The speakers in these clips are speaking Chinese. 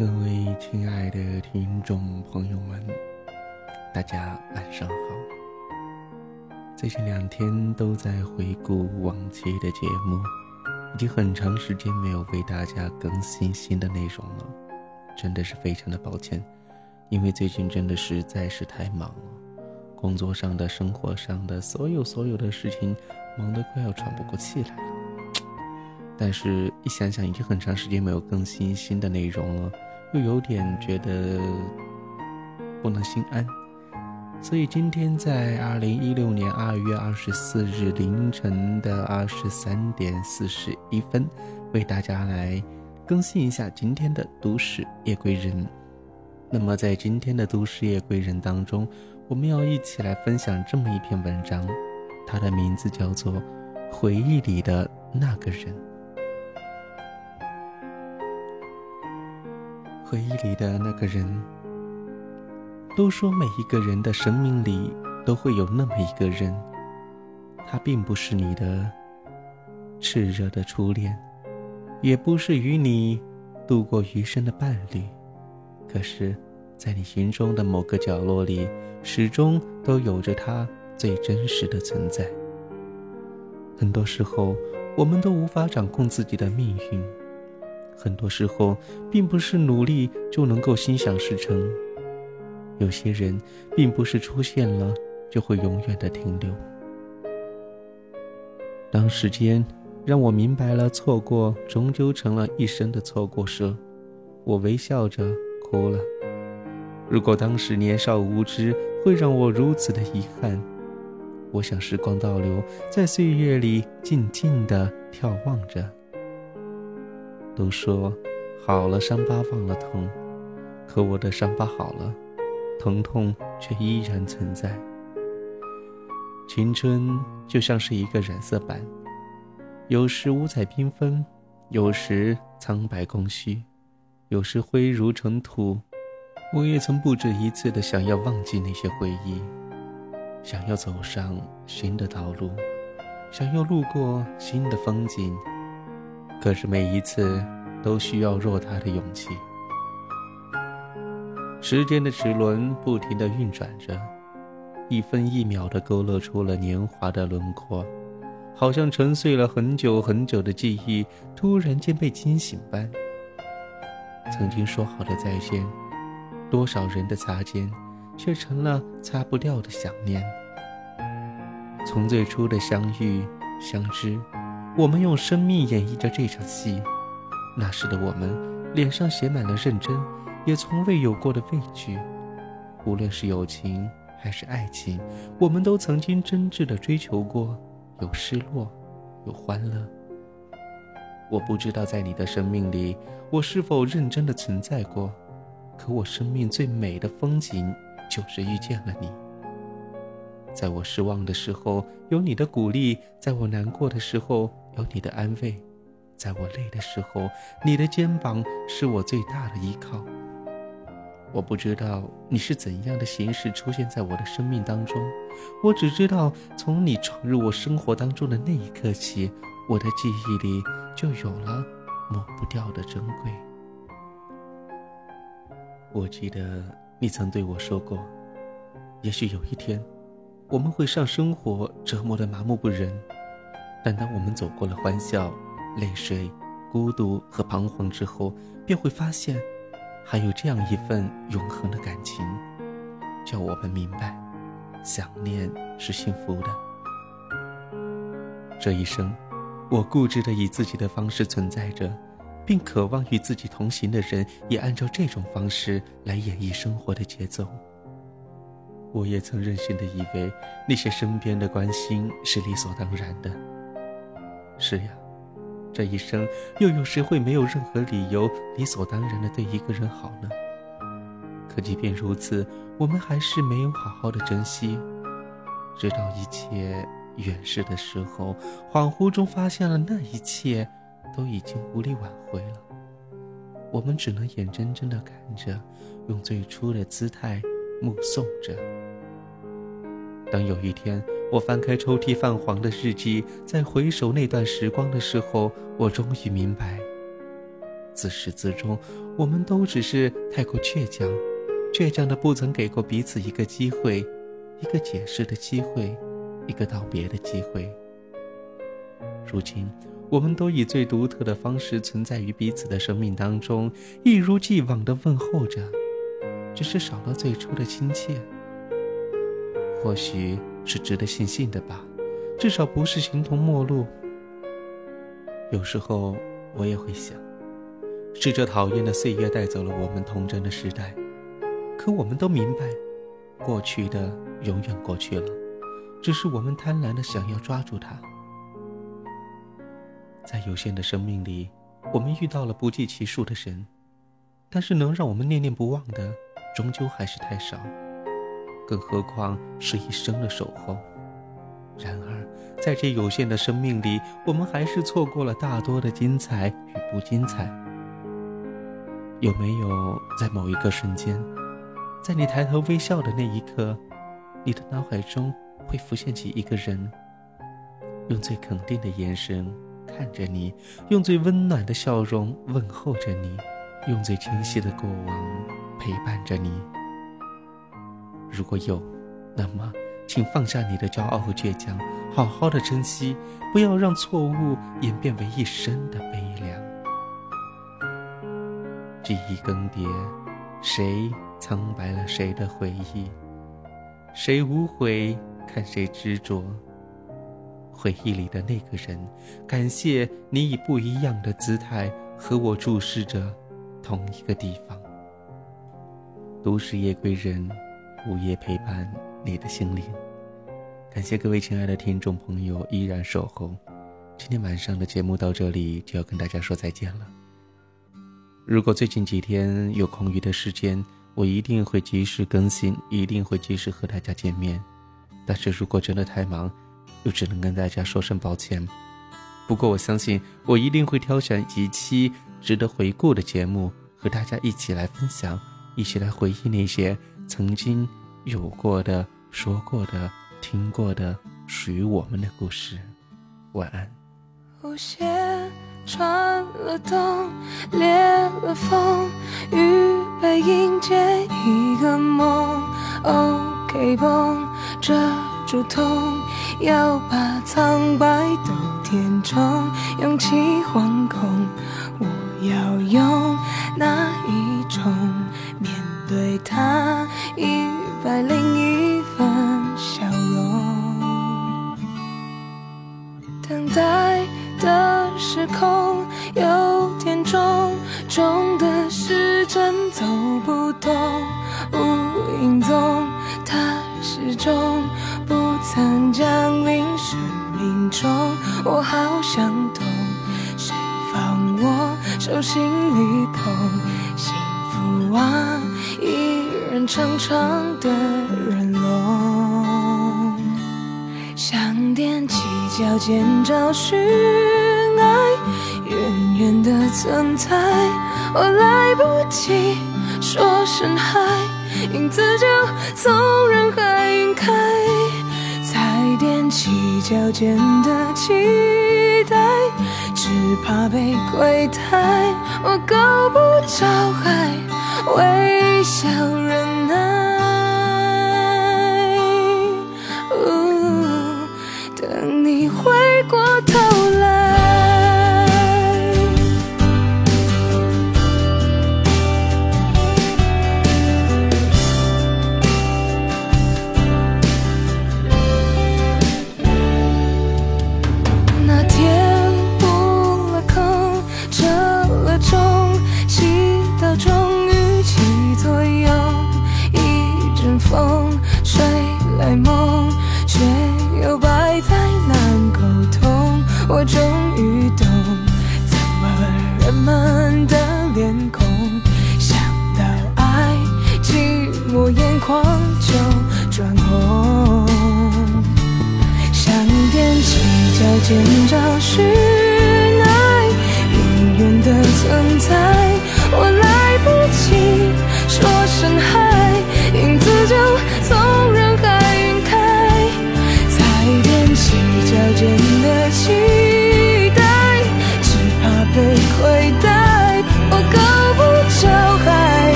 各位亲爱的听众朋友们，大家晚上好。最近两天都在回顾往期的节目，已经很长时间没有为大家更新新的内容了，真的是非常的抱歉，因为最近真的实在是太忙了，工作上的、生活上的所有所有的事情，忙得快要喘不过气来了。但是，一想想已经很长时间没有更新新的内容了，又有点觉得不能心安。所以今天在二零一六年二月二十四日凌晨的二十三点四十一分，为大家来更新一下今天的都市夜归人。那么在今天的都市夜归人当中，我们要一起来分享这么一篇文章，它的名字叫做《回忆里的那个人》。回忆里的那个人，都说每一个人的生命里都会有那么一个人，他并不是你的炽热的初恋，也不是与你度过余生的伴侣，可是，在你心中的某个角落里，始终都有着他最真实的存在。很多时候，我们都无法掌控自己的命运。很多时候，并不是努力就能够心想事成。有些人，并不是出现了就会永远的停留。当时间让我明白了，错过终究成了一生的错过时，我微笑着哭了。如果当时年少无知会让我如此的遗憾，我想时光倒流，在岁月里静静的眺望着。都说好了，伤疤忘了疼，可我的伤疤好了，疼痛却依然存在。青春就像是一个染色板，有时五彩缤纷，有时苍白空虚，有时灰如尘土。我也曾不止一次的想要忘记那些回忆，想要走上新的道路，想要路过新的风景。可是每一次都需要偌大的勇气。时间的齿轮不停地运转着，一分一秒地勾勒出了年华的轮廓，好像沉睡了很久很久的记忆突然间被惊醒般。曾经说好的再见，多少人的擦肩，却成了擦不掉的想念。从最初的相遇相知。我们用生命演绎着这场戏，那时的我们脸上写满了认真，也从未有过的畏惧。无论是友情还是爱情，我们都曾经真挚的追求过，有失落，有欢乐。我不知道在你的生命里，我是否认真的存在过，可我生命最美的风景，就是遇见了你。在我失望的时候，有你的鼓励；在我难过的时候，有你的安慰；在我累的时候，你的肩膀是我最大的依靠。我不知道你是怎样的形式出现在我的生命当中，我只知道从你闯入我生活当中的那一刻起，我的记忆里就有了抹不掉的珍贵。我记得你曾对我说过，也许有一天。我们会让生活折磨得麻木不仁，但当我们走过了欢笑、泪水、孤独和彷徨之后，便会发现，还有这样一份永恒的感情，叫我们明白，想念是幸福的。这一生，我固执地以自己的方式存在着，并渴望与自己同行的人也按照这种方式来演绎生活的节奏。我也曾任性的以为那些身边的关心是理所当然的。是呀，这一生又有谁会没有任何理由理所当然的对一个人好呢？可即便如此，我们还是没有好好的珍惜，直到一切远逝的时候，恍惚中发现了那一切都已经无力挽回了。我们只能眼睁睁的看着，用最初的姿态目送着。当有一天我翻开抽屉泛黄的日记，在回首那段时光的时候，我终于明白，自始至终，我们都只是太过倔强，倔强的不曾给过彼此一个机会，一个解释的机会，一个道别的机会。如今，我们都以最独特的方式存在于彼此的生命当中，一如既往的问候着，只是少了最初的亲切。或许是值得庆幸的吧，至少不是形同陌路。有时候我也会想，是这讨厌的岁月带走了我们童真的时代，可我们都明白，过去的永远过去了，只是我们贪婪的想要抓住它。在有限的生命里，我们遇到了不计其数的人，但是能让我们念念不忘的，终究还是太少。更何况是一生的守候。然而，在这有限的生命里，我们还是错过了大多的精彩与不精彩。有没有在某一个瞬间，在你抬头微笑的那一刻，你的脑海中会浮现起一个人，用最肯定的眼神？看着你，用最温暖的笑容问候着你，用最清晰的过往陪伴着你。如果有，那么请放下你的骄傲和倔强，好好的珍惜，不要让错误演变为一生的悲凉。记忆更迭，谁苍白了谁的回忆？谁无悔，看谁执着。回忆里的那个人，感谢你以不一样的姿态和我注视着同一个地方。都市夜归人，午夜陪伴你的心灵。感谢各位亲爱的听众朋友依然守候。今天晚上的节目到这里就要跟大家说再见了。如果最近几天有空余的时间，我一定会及时更新，一定会及时和大家见面。但是如果真的太忙，又只能跟大家说声抱歉，不过我相信我一定会挑选一期值得回顾的节目，和大家一起来分享，一起来回忆那些曾经有过的、说过的、听过的属于我们的故事。晚安。舞鞋穿了冬，裂了缝，预备迎接一个梦。OK 绷遮住痛。要把苍白都填充，勇气惶恐，我要用哪一种面对它？一百零一分笑容，等待的时空有点重，重的时针走不动，我好想懂，谁放我手心里捧？幸福啊，一人长长的人龙，想踮起脚尖找寻爱，远远的存在，我来不及说声嗨，影子就从人海晕开。踮起脚尖的期待，只怕被亏待。我够不着海，微笑忍耐。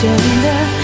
真，的。